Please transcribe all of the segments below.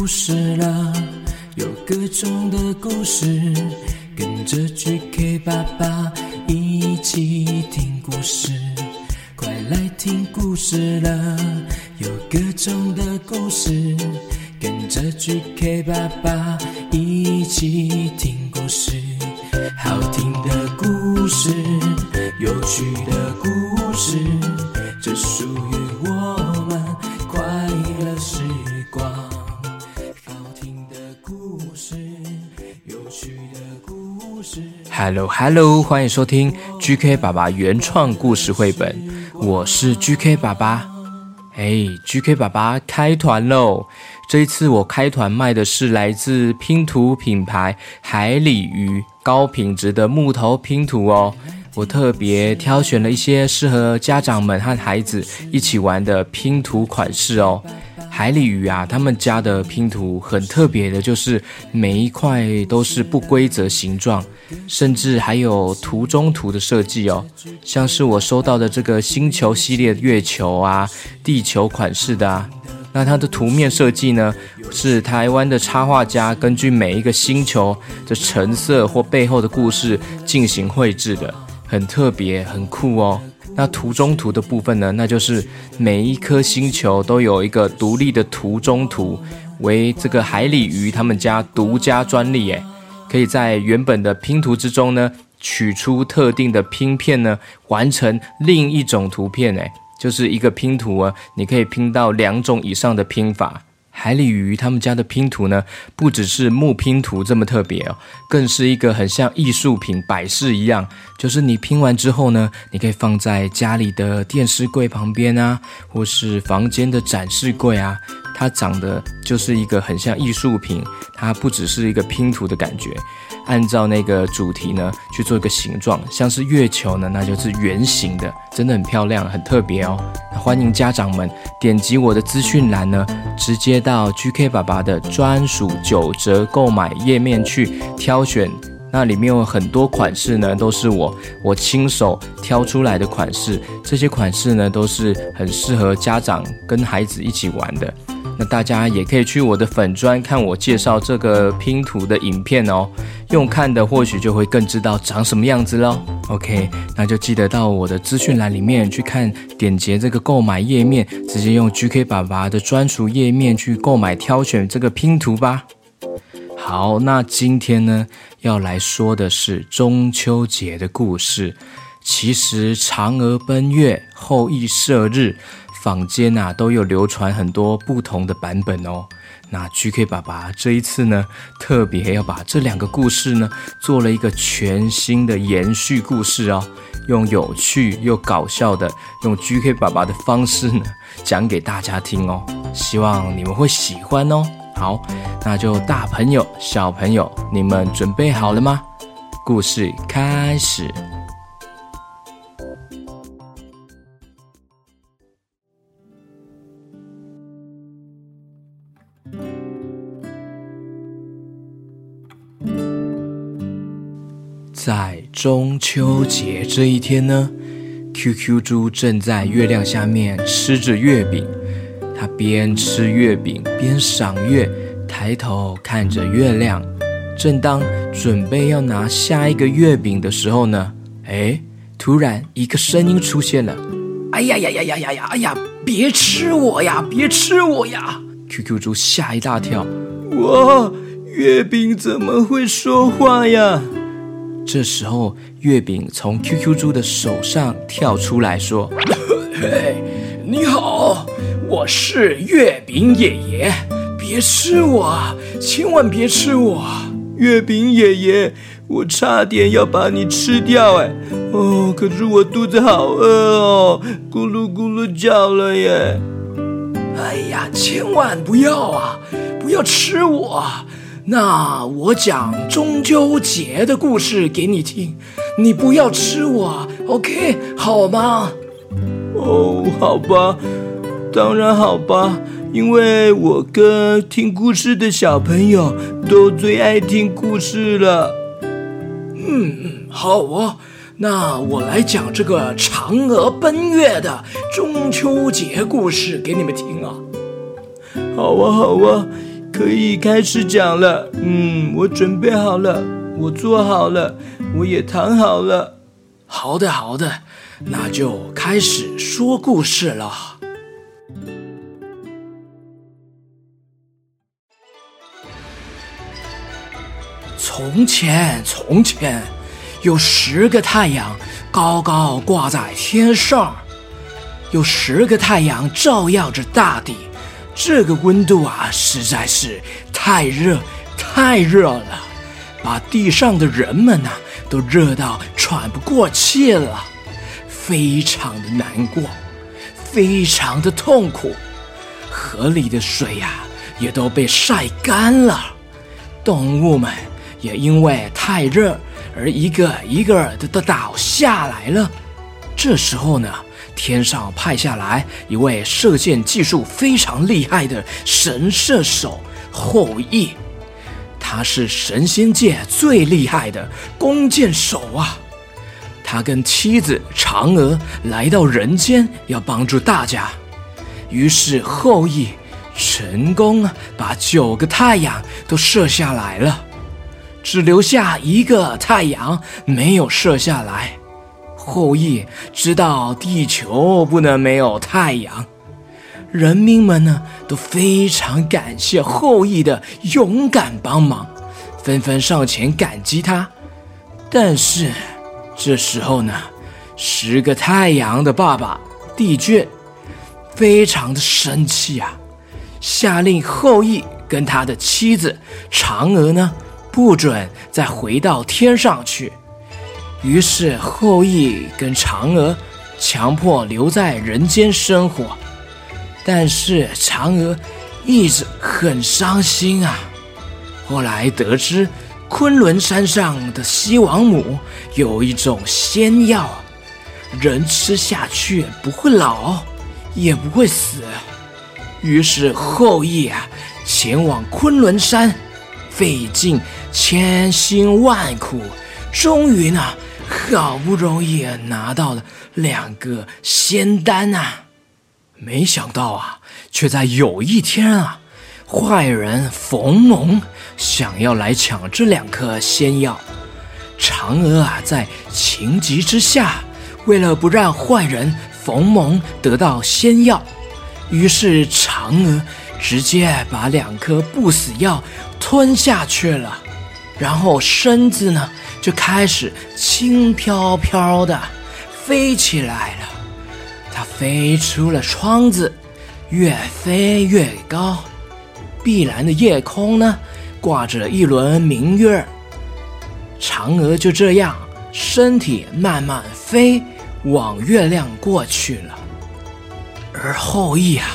故事了，有各种的故事，跟着 GK 爸爸一起听故事。快来听故事了，有各种的故事，跟着 GK 爸爸 Hello 欢迎收听 GK 爸爸原创故事绘本，我是 GK 爸爸。哎，GK 爸爸开团喽！这一次我开团卖的是来自拼图品牌海里鱼高品质的木头拼图哦。我特别挑选了一些适合家长们和孩子一起玩的拼图款式哦。海里鱼啊，他们家的拼图很特别的，就是每一块都是不规则形状，甚至还有图中图的设计哦。像是我收到的这个星球系列月球啊、地球款式的啊，那它的图面设计呢，是台湾的插画家根据每一个星球的成色或背后的故事进行绘制的，很特别，很酷哦。那图中图的部分呢？那就是每一颗星球都有一个独立的图中图，为这个海里鱼他们家独家专利。诶，可以在原本的拼图之中呢，取出特定的拼片呢，完成另一种图片。诶，就是一个拼图啊，你可以拼到两种以上的拼法。海里鱼他们家的拼图呢，不只是木拼图这么特别哦，更是一个很像艺术品摆饰一样。就是你拼完之后呢，你可以放在家里的电视柜旁边啊，或是房间的展示柜啊。它长得就是一个很像艺术品，它不只是一个拼图的感觉。按照那个主题呢去做一个形状，像是月球呢，那就是圆形的，真的很漂亮，很特别哦。欢迎家长们点击我的资讯栏呢，直接到 GK 爸爸的专属九折购买页面去挑选。那里面有很多款式呢，都是我我亲手挑出来的款式。这些款式呢，都是很适合家长跟孩子一起玩的。那大家也可以去我的粉砖看我介绍这个拼图的影片哦，用看的或许就会更知道长什么样子喽。OK，那就记得到我的资讯栏里面去看，点击这个购买页面，直接用 GK 爸爸的专属页面去购买挑选这个拼图吧。好，那今天呢要来说的是中秋节的故事。其实嫦娥奔月、后羿射日。坊间呐都有流传很多不同的版本哦。那 GK 爸爸这一次呢，特别要把这两个故事呢，做了一个全新的延续故事哦，用有趣又搞笑的，用 GK 爸爸的方式呢，讲给大家听哦。希望你们会喜欢哦。好，那就大朋友、小朋友，你们准备好了吗？故事开始。在中秋节这一天呢，QQ 猪正在月亮下面吃着月饼。他边吃月饼边赏月，抬头看着月亮。正当准备要拿下一个月饼的时候呢，哎，突然一个声音出现了：“哎呀呀呀呀呀呀！哎呀，别吃我呀，别吃我呀！”QQ 猪吓一大跳：“哇，月饼怎么会说话呀？”这时候，月饼从 QQ 猪的手上跳出来说：“嘿，你好，我是月饼爷爷，别吃我，千万别吃我！月饼爷爷，我差点要把你吃掉哎！哦，可是我肚子好饿哦，咕噜咕噜叫了耶！哎呀，千万不要啊，不要吃我！”那我讲中秋节的故事给你听，你不要吃我，OK 好吗？哦，好吧，当然好吧，因为我跟听故事的小朋友都最爱听故事了。嗯嗯，好哦，那我来讲这个嫦娥奔月的中秋节故事给你们听啊。好啊，好啊。可以开始讲了。嗯，我准备好了，我做好了，我也躺好了。好的，好的，那就开始说故事了。从前，从前，有十个太阳高高挂在天上，有十个太阳照耀着大地。这个温度啊，实在是太热，太热了，把地上的人们呐都热到喘不过气了，非常的难过，非常的痛苦。河里的水呀，也都被晒干了，动物们也因为太热而一个一个的都倒下来了。这时候呢。天上派下来一位射箭技术非常厉害的神射手后羿，他是神仙界最厉害的弓箭手啊！他跟妻子嫦娥来到人间，要帮助大家。于是后羿成功把九个太阳都射下来了，只留下一个太阳没有射下来。后羿知道地球不能没有太阳，人民们呢都非常感谢后羿的勇敢帮忙，纷纷上前感激他。但是这时候呢，十个太阳的爸爸帝俊非常的生气啊，下令后羿跟他的妻子嫦娥呢不准再回到天上去。于是后羿跟嫦娥强迫留在人间生活，但是嫦娥一直很伤心啊。后来得知昆仑山上的西王母有一种仙药，人吃下去不会老，也不会死。于是后羿啊前往昆仑山，费尽千辛万苦，终于呢。好不容易拿到了两个仙丹啊，没想到啊，却在有一天啊，坏人冯蒙想要来抢这两颗仙药。嫦娥啊，在情急之下，为了不让坏人冯蒙得到仙药，于是嫦娥直接把两颗不死药吞下去了，然后身子呢。就开始轻飘飘的飞起来了，它飞出了窗子，越飞越高。碧蓝的夜空呢，挂着一轮明月。嫦娥就这样，身体慢慢飞往月亮过去了。而后羿啊，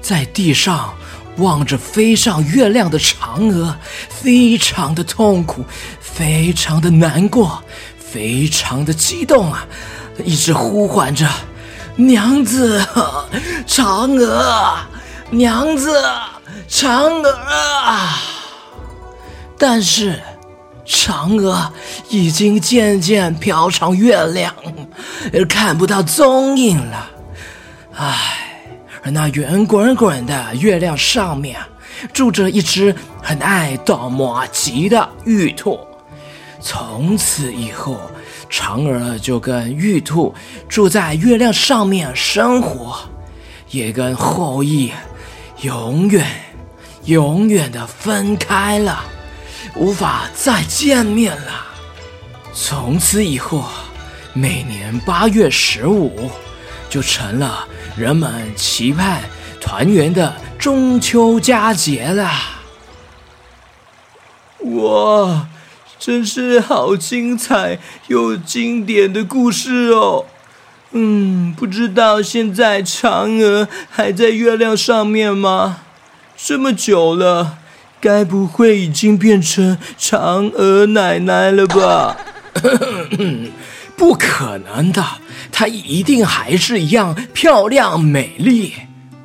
在地上。望着飞上月亮的嫦娥，非常的痛苦，非常的难过，非常的激动啊！一直呼唤着：“娘子，嫦娥，娘子，嫦娥！”啊！但是，嫦娥已经渐渐飘上月亮，而看不到踪影了。唉。而那圆滚滚的月亮上面，住着一只很爱捣麻吉的玉兔。从此以后，嫦娥就跟玉兔住在月亮上面生活，也跟后羿永远、永远的分开了，无法再见面了。从此以后，每年八月十五就成了。人们期盼团圆的中秋佳节啦！哇，真是好精彩又经典的故事哦！嗯，不知道现在嫦娥还在月亮上面吗？这么久了，该不会已经变成嫦娥奶奶了吧？不可能的，她一定还是一样漂亮美丽。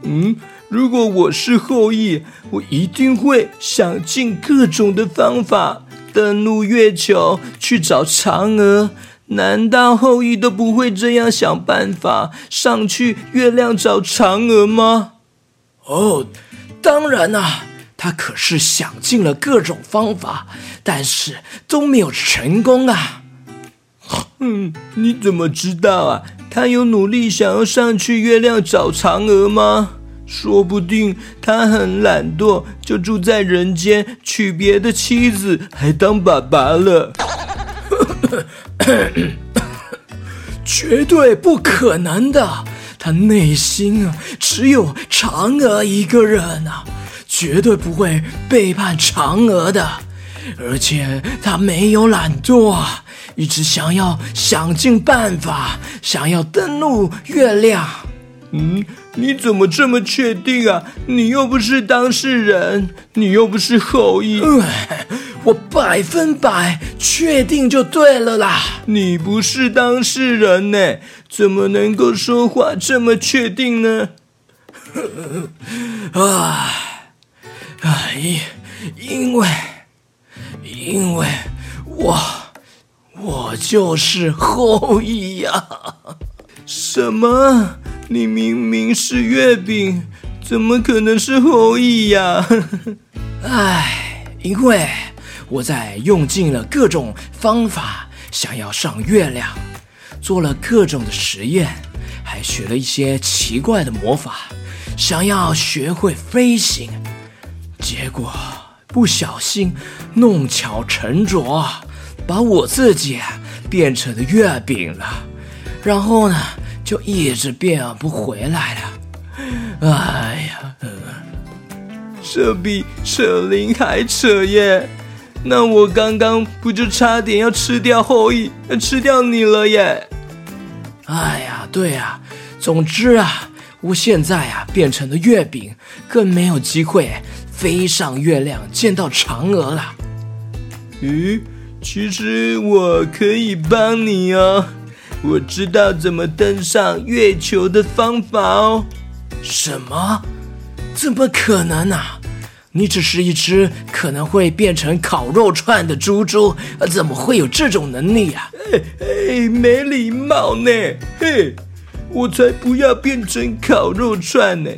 嗯，如果我是后羿，我一定会想尽各种的方法登陆月球去找嫦娥。难道后羿都不会这样想办法上去月亮找嫦娥吗？哦，当然啦，他可是想尽了各种方法，但是都没有成功啊。嗯，你怎么知道啊？他有努力想要上去月亮找嫦娥吗？说不定他很懒惰，就住在人间，娶别的妻子，还当爸爸了。绝对不可能的，他内心啊只有嫦娥一个人啊，绝对不会背叛嫦娥的。而且他没有懒惰啊，一直想要想尽办法，想要登陆月亮。嗯，你怎么这么确定啊？你又不是当事人，你又不是后羿，我百分百确定就对了啦。你不是当事人呢，怎么能够说话这么确定呢？啊，因因为因为我我就是后羿呀。什么？你明明是月饼，怎么可能是后羿呀？唉，因为我在用尽了各种方法，想要上月亮，做了各种的实验，还学了一些奇怪的魔法，想要学会飞行，结果不小心弄巧成拙，把我自己变成了月饼了。然后呢，就一直变不回来了。哎呀，这比扯铃还扯耶！那我刚刚不就差点要吃掉后羿，吃掉你了耶！哎呀，对呀，总之啊，我现在啊变成了月饼，更没有机会飞上月亮见到嫦娥了。咦，其实我可以帮你哦。我知道怎么登上月球的方法哦。什么？怎么可能啊？你只是一只可能会变成烤肉串的猪猪，怎么会有这种能力啊？哎哎，没礼貌呢！嘿，我才不要变成烤肉串呢！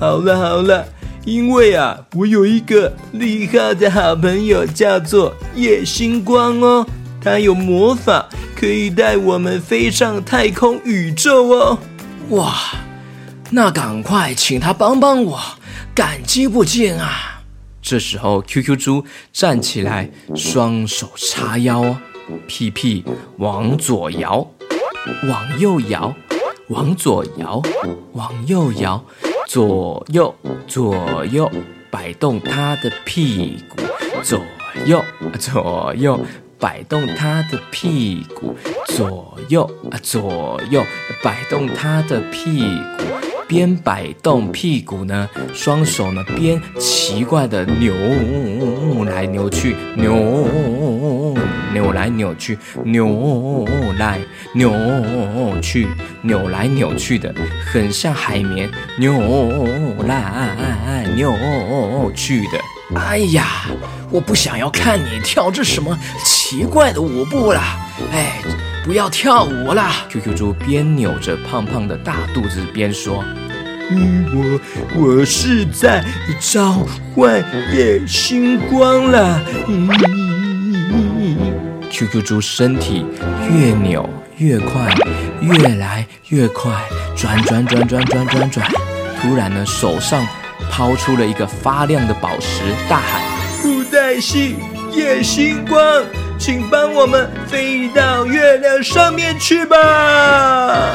好了好了，因为啊，我有一个厉害的好朋友，叫做夜星光哦，他有魔法。可以带我们飞上太空宇宙哦！哇，那赶快请他帮帮我，感激不尽啊！这时候，QQ 猪站起来，双手叉腰，屁屁往左摇，往右摇，往左摇，往右摇，左右左右摆动他的屁股，左右左右。摆动他的屁股，左右啊，左右摆动他的屁股，边摆动屁股呢，双手呢边奇怪的扭来扭去，扭扭来扭去，扭来扭去，扭来扭去的，很像海绵扭来扭去的。哎呀，我不想要看你跳这什么奇怪的舞步了！哎，不要跳舞了！QQ 猪边扭着胖胖的大肚子边说：“我我是在召唤夜星光了。”QQ 猪身体越扭越快，越来越快，转转转转转转转，突然呢，手上。抛出了一个发亮的宝石，大喊：“布袋戏夜星光，请帮我们飞到月亮上面去吧！”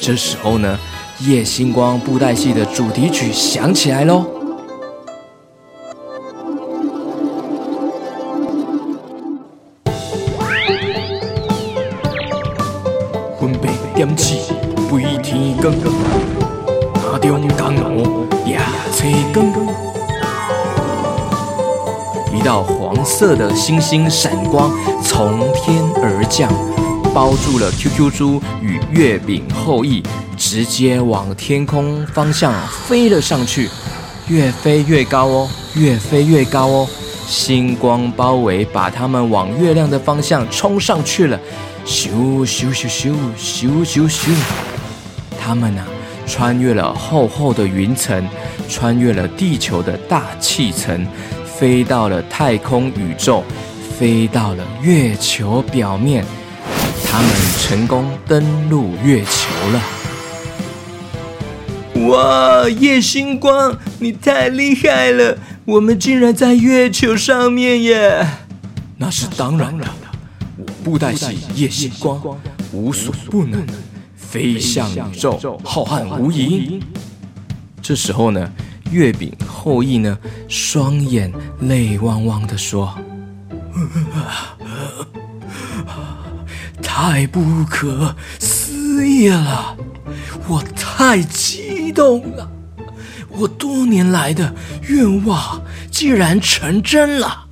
这时候呢，夜星光布袋戏的主题曲响起来喽。色的星星闪光从天而降，包住了 QQ 猪与月饼后裔，直接往天空方向飞了上去，越飞越高哦，越飞越高哦，星光包围，把他们往月亮的方向冲上去了，咻咻咻咻咻咻咻，他们呢？穿越了厚厚的云层，穿越了地球的大气层，飞到了太空宇宙，飞到了月球表面。他们成功登陆月球了。哇，夜星光，你太厉害了！我们竟然在月球上面耶！那是当然的，我布袋戏夜星光无所不能，飞向宇宙，浩瀚无垠。这时候呢，月饼后羿呢，双眼泪汪汪的说：“太不可思议了，我太激动了，我多年来的愿望竟然成真了，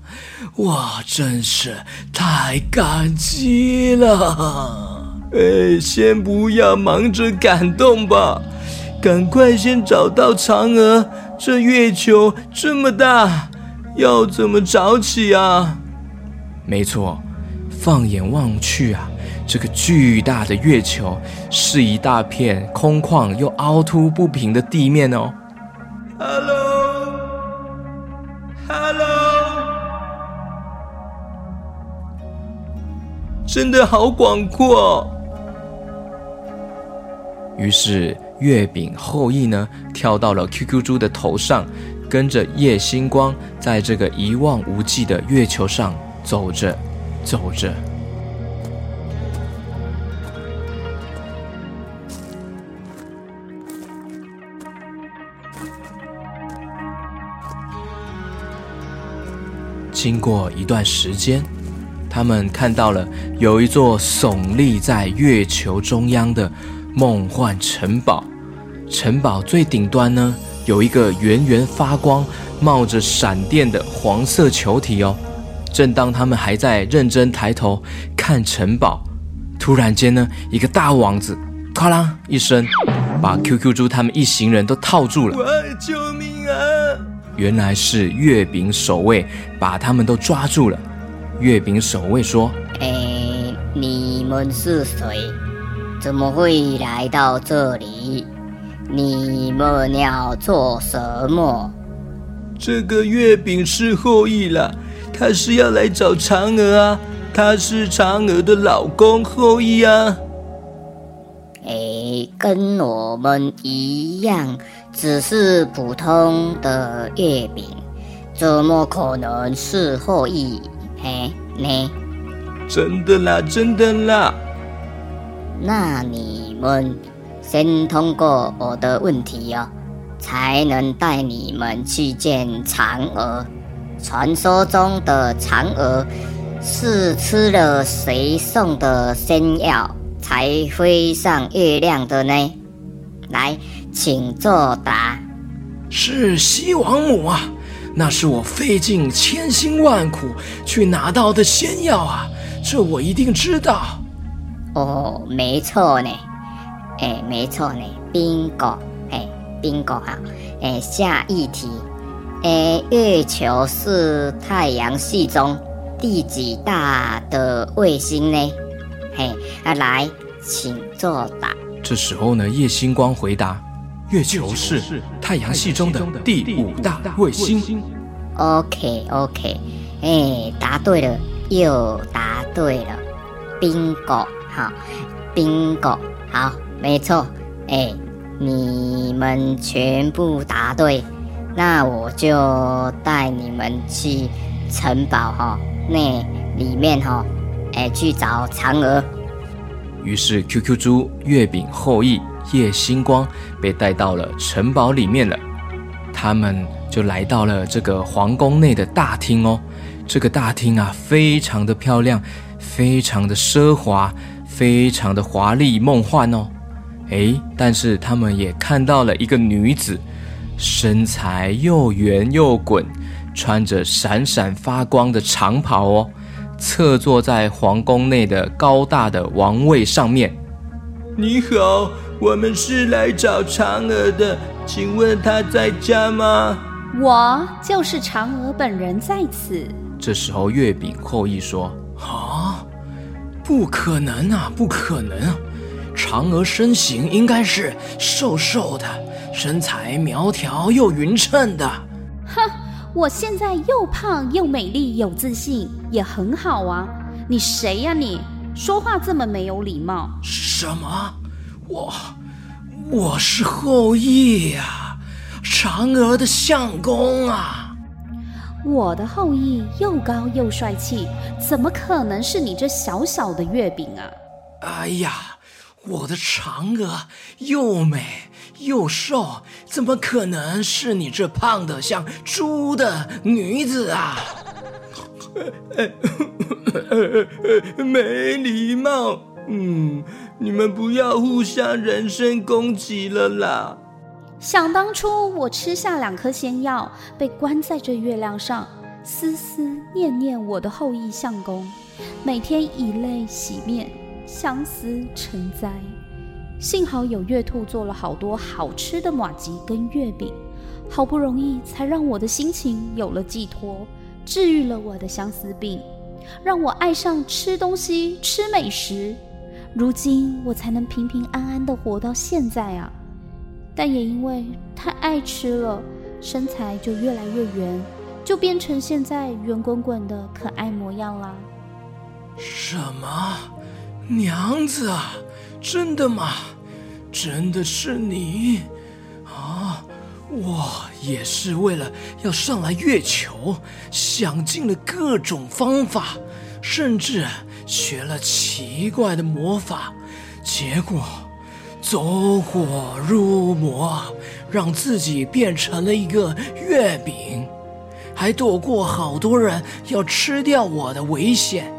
我真是太感激了。哎，先不要忙着感动吧，赶快先找到嫦娥。这月球这么大，要怎么找起啊？没错，放眼望去啊。这个巨大的月球是一大片空旷又凹凸不平的地面哦。Hello，Hello，真的好广阔。于是月饼后羿呢，跳到了 QQ 猪的头上，跟着夜星光，在这个一望无际的月球上走着，走着。经过一段时间，他们看到了有一座耸立在月球中央的梦幻城堡。城堡最顶端呢，有一个圆圆发光、冒着闪电的黄色球体哦。正当他们还在认真抬头看城堡，突然间呢，一个大网子“咔啦”一声，把 QQ 猪他们一行人都套住了。救命啊！原来是月饼守卫把他们都抓住了。月饼守卫说：“哎，你们是谁？怎么会来到这里？你们要做什么？”这个月饼是后羿了，他是要来找嫦娥啊。他是嫦娥的老公后羿啊。哎，跟我们一样。只是普通的月饼，怎么可能是后羿？嘿，呢？真的啦，真的啦。那你们先通过我的问题哦，才能带你们去见嫦娥。传说中的嫦娥是吃了谁送的仙药才飞上月亮的呢？来。请作答。是西王母啊，那是我费尽千辛万苦去拿到的仙药啊，这我一定知道。哦，没错呢，哎，没错呢，bingo，哎，bingo 哈，哎，下一题，哎，月球是太阳系中第几大的卫星呢？嘿，啊，来，请作答。这时候呢，叶星光回答。月球是太阳系中的第五大卫星。OK OK，哎，答对了，又答对了，bingo，好，bingo，好，没错，哎，你们全部答对，那我就带你们去城堡哈，那里面哈，哎，去找嫦娥。于是 QQ 猪月饼后羿。夜星光被带到了城堡里面了，他们就来到了这个皇宫内的大厅哦。这个大厅啊，非常的漂亮，非常的奢华，非常的华丽梦幻哦。诶，但是他们也看到了一个女子，身材又圆又滚，穿着闪闪发光的长袍哦，侧坐在皇宫内的高大的王位上面。你好。我们是来找嫦娥的，请问她在家吗？我就是嫦娥本人在此。这时候，月饼后羿说：“啊，不可能啊，不可能啊！嫦嫦娥身形应该是瘦瘦的，身材苗条又匀称的。哼，我现在又胖又美丽，有自信，也很好啊。你谁呀？你说话这么没有礼貌？什么？我我是后羿呀，嫦娥的相公啊。我的后羿又高又帅气，怎么可能是你这小小的月饼啊？哎呀，我的嫦娥又美又瘦，怎么可能是你这胖得像猪的女子啊？没礼貌，嗯，你们不要互相人身攻击了啦。想当初我吃下两颗仙药，被关在这月亮上，思思念念我的后羿相公，每天以泪洗面，相思成灾。幸好有月兔做了好多好吃的马吉跟月饼，好不容易才让我的心情有了寄托，治愈了我的相思病，让我爱上吃东西、吃美食。如今我才能平平安安的活到现在啊！但也因为太爱吃了，身材就越来越圆，就变成现在圆滚滚的可爱模样啦。什么，娘子啊？真的吗？真的是你啊！我也是为了要上来月球，想尽了各种方法，甚至学了奇怪的魔法，结果。走火入魔，让自己变成了一个月饼，还躲过好多人要吃掉我的危险。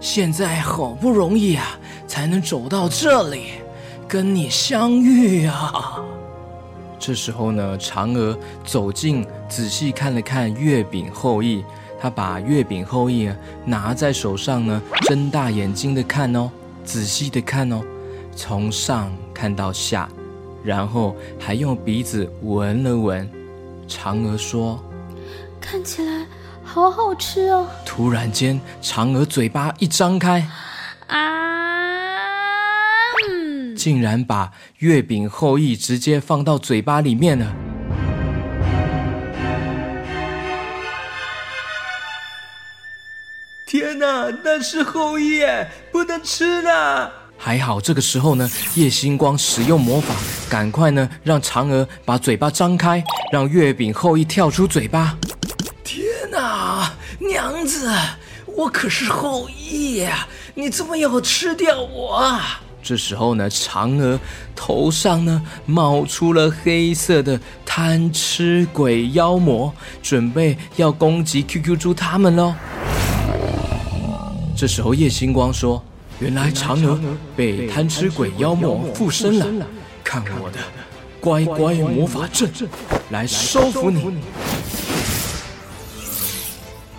现在好不容易啊，才能走到这里，跟你相遇啊！这时候呢，嫦娥走近，仔细看了看月饼后羿，她把月饼后羿拿在手上呢，睁大眼睛的看哦，仔细的看哦。从上看到下，然后还用鼻子闻了闻。嫦娥说：“看起来好好吃哦。”突然间，嫦娥嘴巴一张开，啊，竟然把月饼后羿直接放到嘴巴里面了。天哪，那是后羿，不能吃啦！还好，这个时候呢，叶星光使用魔法，赶快呢让嫦娥把嘴巴张开，让月饼后羿跳出嘴巴。天哪，娘子，我可是后羿呀，你怎么要吃掉我啊？这时候呢，嫦娥头上呢冒出了黑色的贪吃鬼妖魔，准备要攻击 QQ 猪他们喽。这时候叶星光说。原来嫦娥被贪吃鬼妖魔附身了，看我的乖乖魔法阵来收服你！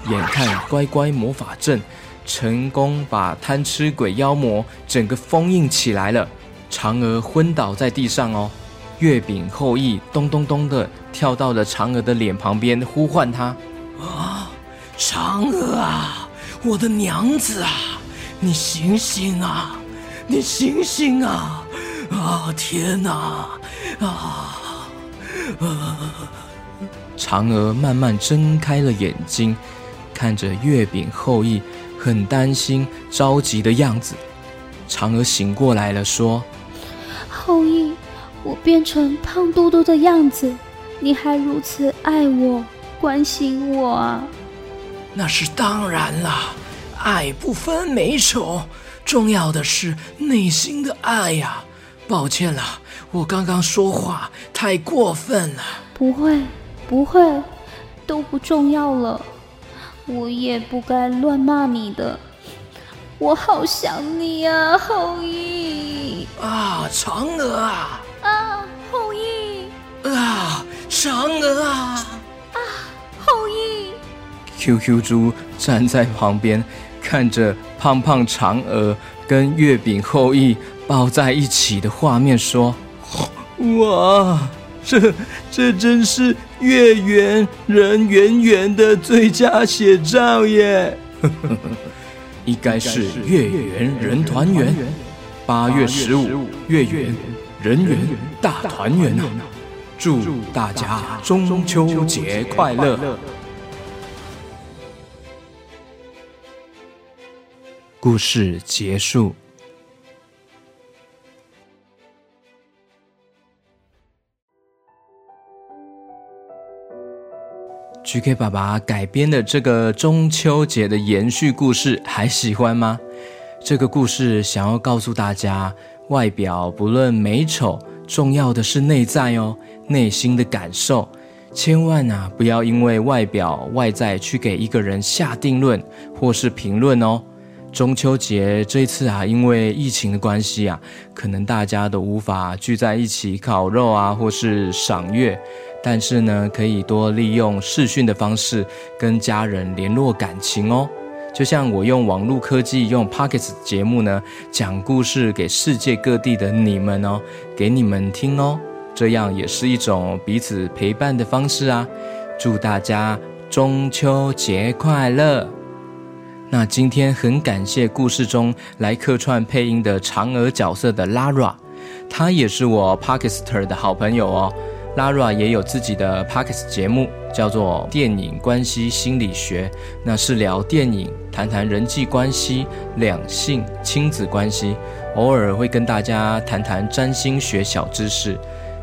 眼看乖乖魔法阵成功把贪吃鬼妖魔整个封印起来了，嫦娥昏倒在地上哦。月饼后羿咚咚咚的跳到了嫦娥的脸旁边，呼唤她：“啊，嫦娥啊，我的娘子啊！”你醒醒啊！你醒醒啊！啊天哪！啊！嫦娥慢慢睁开了眼睛，看着月饼后羿，很担心、着急的样子。嫦娥醒过来了，说：“后羿，我变成胖嘟嘟的样子，你还如此爱我、关心我啊？”那是当然啦。爱不分美丑，重要的是内心的爱呀！抱歉了，我刚刚说话太过分了。不会，不会，都不重要了。我也不该乱骂你的。我好想你啊，后羿！啊，嫦娥啊！啊，后羿！啊，嫦娥啊！啊，后羿！QQ 猪站在旁边。看着胖胖嫦娥跟月饼后羿抱在一起的画面，说：“ 哇，这这真是月圆人圆圆的最佳写照耶！应该是月圆人团圆。八月十五，月圆人圆大团圆呐！祝大家中秋节快乐！故事结束。GK 爸爸改编的这个中秋节的延续故事，还喜欢吗？这个故事想要告诉大家，外表不论美丑，重要的是内在哦，内心的感受。千万啊，不要因为外表外在去给一个人下定论或是评论哦。中秋节这次啊，因为疫情的关系啊，可能大家都无法聚在一起烤肉啊，或是赏月。但是呢，可以多利用视讯的方式跟家人联络感情哦。就像我用网络科技，用 Pockets 节目呢，讲故事给世界各地的你们哦，给你们听哦。这样也是一种彼此陪伴的方式啊。祝大家中秋节快乐！那今天很感谢故事中来客串配音的嫦娥角色的 Lara，她也是我 Pocketster 的好朋友哦。Lara 也有自己的 Pockets 节目，叫做《电影关系心理学》，那是聊电影，谈谈人际关系、两性、亲子关系，偶尔会跟大家谈谈占星学小知识。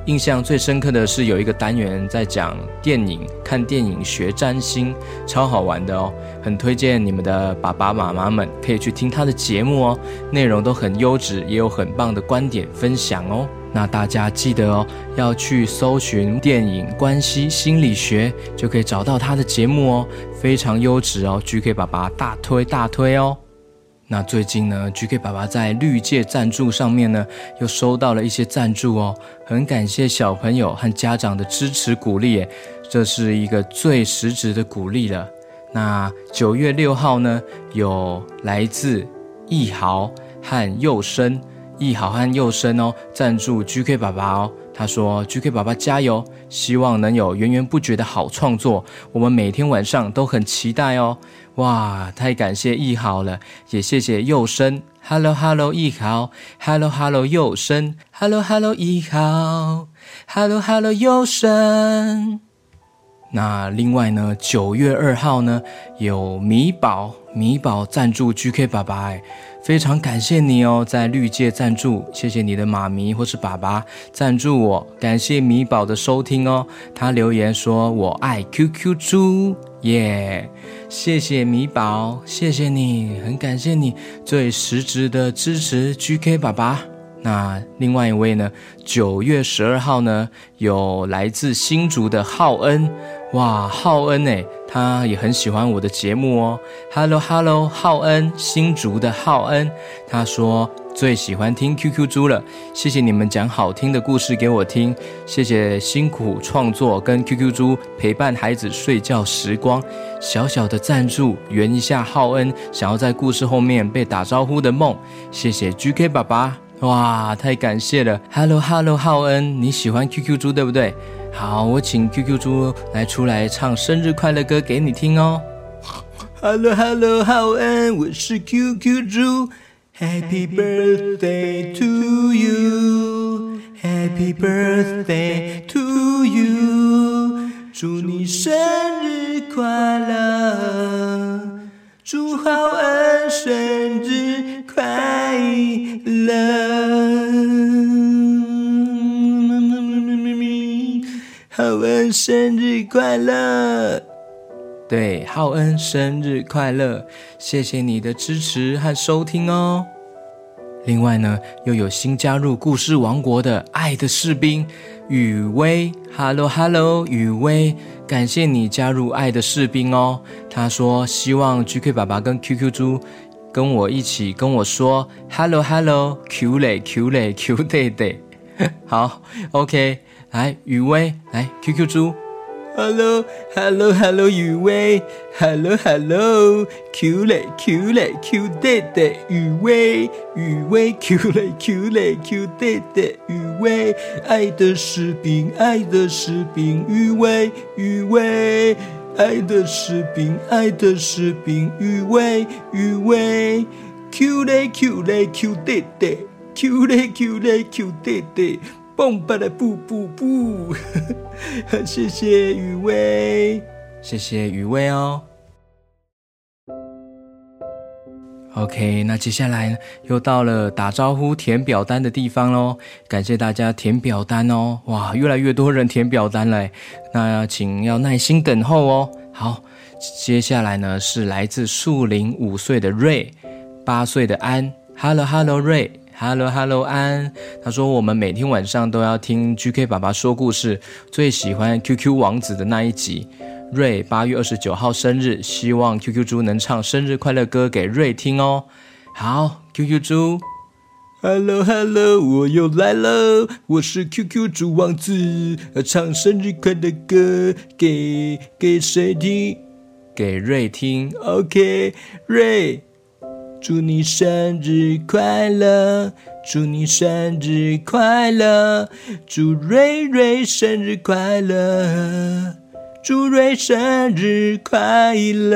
印象最深刻的是有一个单元在讲电影，看电影学占星，超好玩的哦，很推荐你们的爸爸妈妈们可以去听他的节目哦，内容都很优质，也有很棒的观点分享哦。那大家记得哦，要去搜寻电影关系心理学，就可以找到他的节目哦，非常优质哦，GK 爸爸大推大推哦。那最近呢，GK 爸爸在绿界赞助上面呢，又收到了一些赞助哦，很感谢小朋友和家长的支持鼓励，这是一个最实质的鼓励了。那九月六号呢，有来自易豪和佑生，易好和佑生哦，赞助 GK 爸爸哦。他说：“GK 爸爸加油，希望能有源源不绝的好创作，我们每天晚上都很期待哦。”哇，太感谢易好了，也谢谢佑生。Hello Hello 易好，Hello Hello 佑生，Hello Hello 易好，Hello Hello 佑生。那另外呢，九月二号呢，有米宝米宝赞助 GK 爸爸。非常感谢你哦，在绿界赞助，谢谢你的妈咪或是爸爸赞助我，感谢米宝的收听哦。他留言说：“我爱 QQ 猪耶，谢谢米宝，谢谢你，很感谢你最实质的支持 GK 爸爸。”那另外一位呢？九月十二号呢，有来自新竹的浩恩，哇，浩恩哎。他也很喜欢我的节目哦，Hello Hello，浩恩，新竹的浩恩，他说最喜欢听 QQ 猪了，谢谢你们讲好听的故事给我听，谢谢辛苦创作跟 QQ 猪陪伴孩子睡觉时光，小小的赞助圆一下浩恩想要在故事后面被打招呼的梦，谢谢 GK 爸爸，哇，太感谢了，Hello Hello，浩恩，你喜欢 QQ 猪对不对？好，我请 QQ 猪来出来唱生日快乐歌给你听哦。Hello Hello，好安，我是 QQ 猪，Happy birthday to you，Happy birthday to you，祝你生日快乐，祝好安生日快乐。浩恩生日快乐！对，浩恩生日快乐！谢谢你的支持和收听哦。另外呢，又有新加入故事王国的爱的士兵雨薇，Hello Hello，雨薇，感谢你加入爱的士兵哦。他说希望 GK 爸爸跟 QQ 猪跟我一起跟我说 Hello Hello，Q 嘞 Q 嘞 Q 对对，好，OK。来，雨薇，来，QQ 猪，Hello，Hello，Hello，雨薇，Hello，Hello，Q 嘞，Q 嘞，Q 弟弟，雨薇，雨薇，Q 嘞，Q 嘞，Q 弟弟，雨薇，爱的士兵，爱的士兵，雨薇，雨薇，爱的士兵，爱的士兵，雨薇，雨薇，Q 嘞，Q 嘞，Q 弟弟。，Q 嘞 Q 嘞 Q 弟弟，蹦吧啦布布布，谢谢雨薇，谢谢雨薇哦。OK，那接下来又到了打招呼填表单的地方喽，感谢大家填表单哦，哇，越来越多人填表单了，那请要耐心等候哦。好，接下来呢是来自树林五岁的瑞，八岁的安，Hello Hello 瑞，Hello Hello 安，他说我们每天晚上都要听 GK 爸爸说故事，最喜欢 QQ 王子的那一集。瑞八月二十九号生日，希望 QQ 猪能唱生日快乐歌给瑞听哦。好，QQ 猪，Hello Hello，我又来了，我是 QQ 猪王子，要唱生日快乐歌给给谁听？给瑞听。OK，瑞，祝你生日快乐，祝你生日快乐，祝瑞瑞生日快乐。祝瑞生日快乐！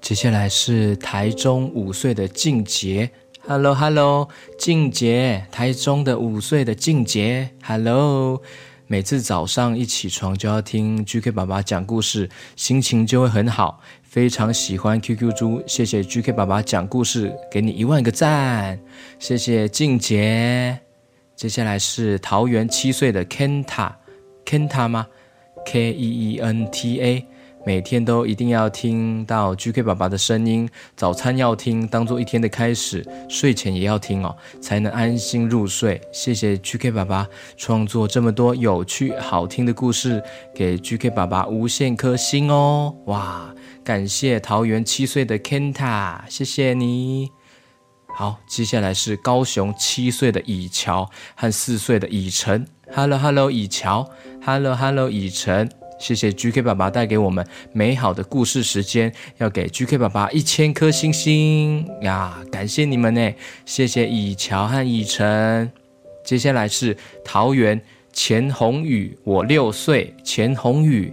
接下来是台中五岁的静杰，Hello Hello，静杰，台中的五岁的静杰，Hello。每次早上一起床就要听 GK 爸爸讲故事，心情就会很好，非常喜欢 QQ 猪，谢谢 GK 爸爸讲故事，给你一万个赞，谢谢静杰。接下来是桃园七岁的 Kenta。Kenta 吗？K E E N T A，每天都一定要听到 GK 爸爸的声音，早餐要听，当做一天的开始，睡前也要听哦，才能安心入睡。谢谢 GK 爸爸创作这么多有趣好听的故事，给 GK 爸爸无限颗星哦！哇，感谢桃园七岁的 Kenta，谢谢你。好，接下来是高雄七岁的以乔和四岁的以晨。Hello，Hello，以乔。Hello，Hello，以晨。谢谢 GK 爸爸带给我们美好的故事时间，要给 GK 爸爸一千颗星星呀！感谢你们呢，谢谢以乔和以晨。接下来是桃园钱宏宇，我六岁。钱宏宇，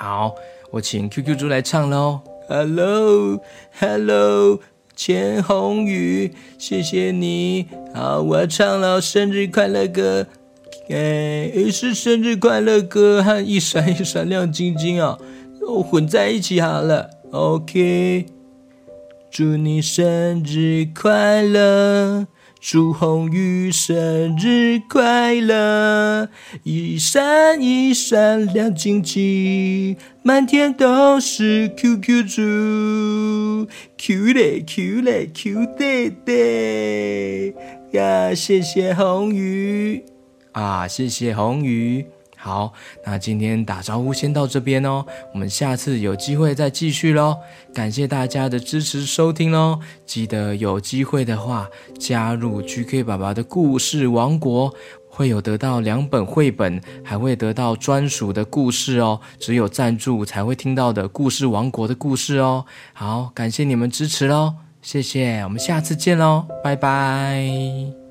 好，我请 QQ 猪来唱喽。Hello，Hello，钱宏宇，谢谢你。好，我要唱了生日快乐歌。哎，是生日快乐歌和一闪一闪亮晶晶啊，都混在一起好了。OK，祝你生日快乐。祝红宇生日快乐！一闪一闪亮晶晶，满天都是 QQ 猪，Q 嘞 Q 嘞 Q 得得呀！谢谢红宇啊，谢谢红宇。好，那今天打招呼先到这边哦，我们下次有机会再继续喽。感谢大家的支持收听喽，记得有机会的话加入 GK 爸爸的故事王国，会有得到两本绘本，还会得到专属的故事哦，只有赞助才会听到的故事王国的故事哦。好，感谢你们支持喽，谢谢，我们下次见喽，拜拜。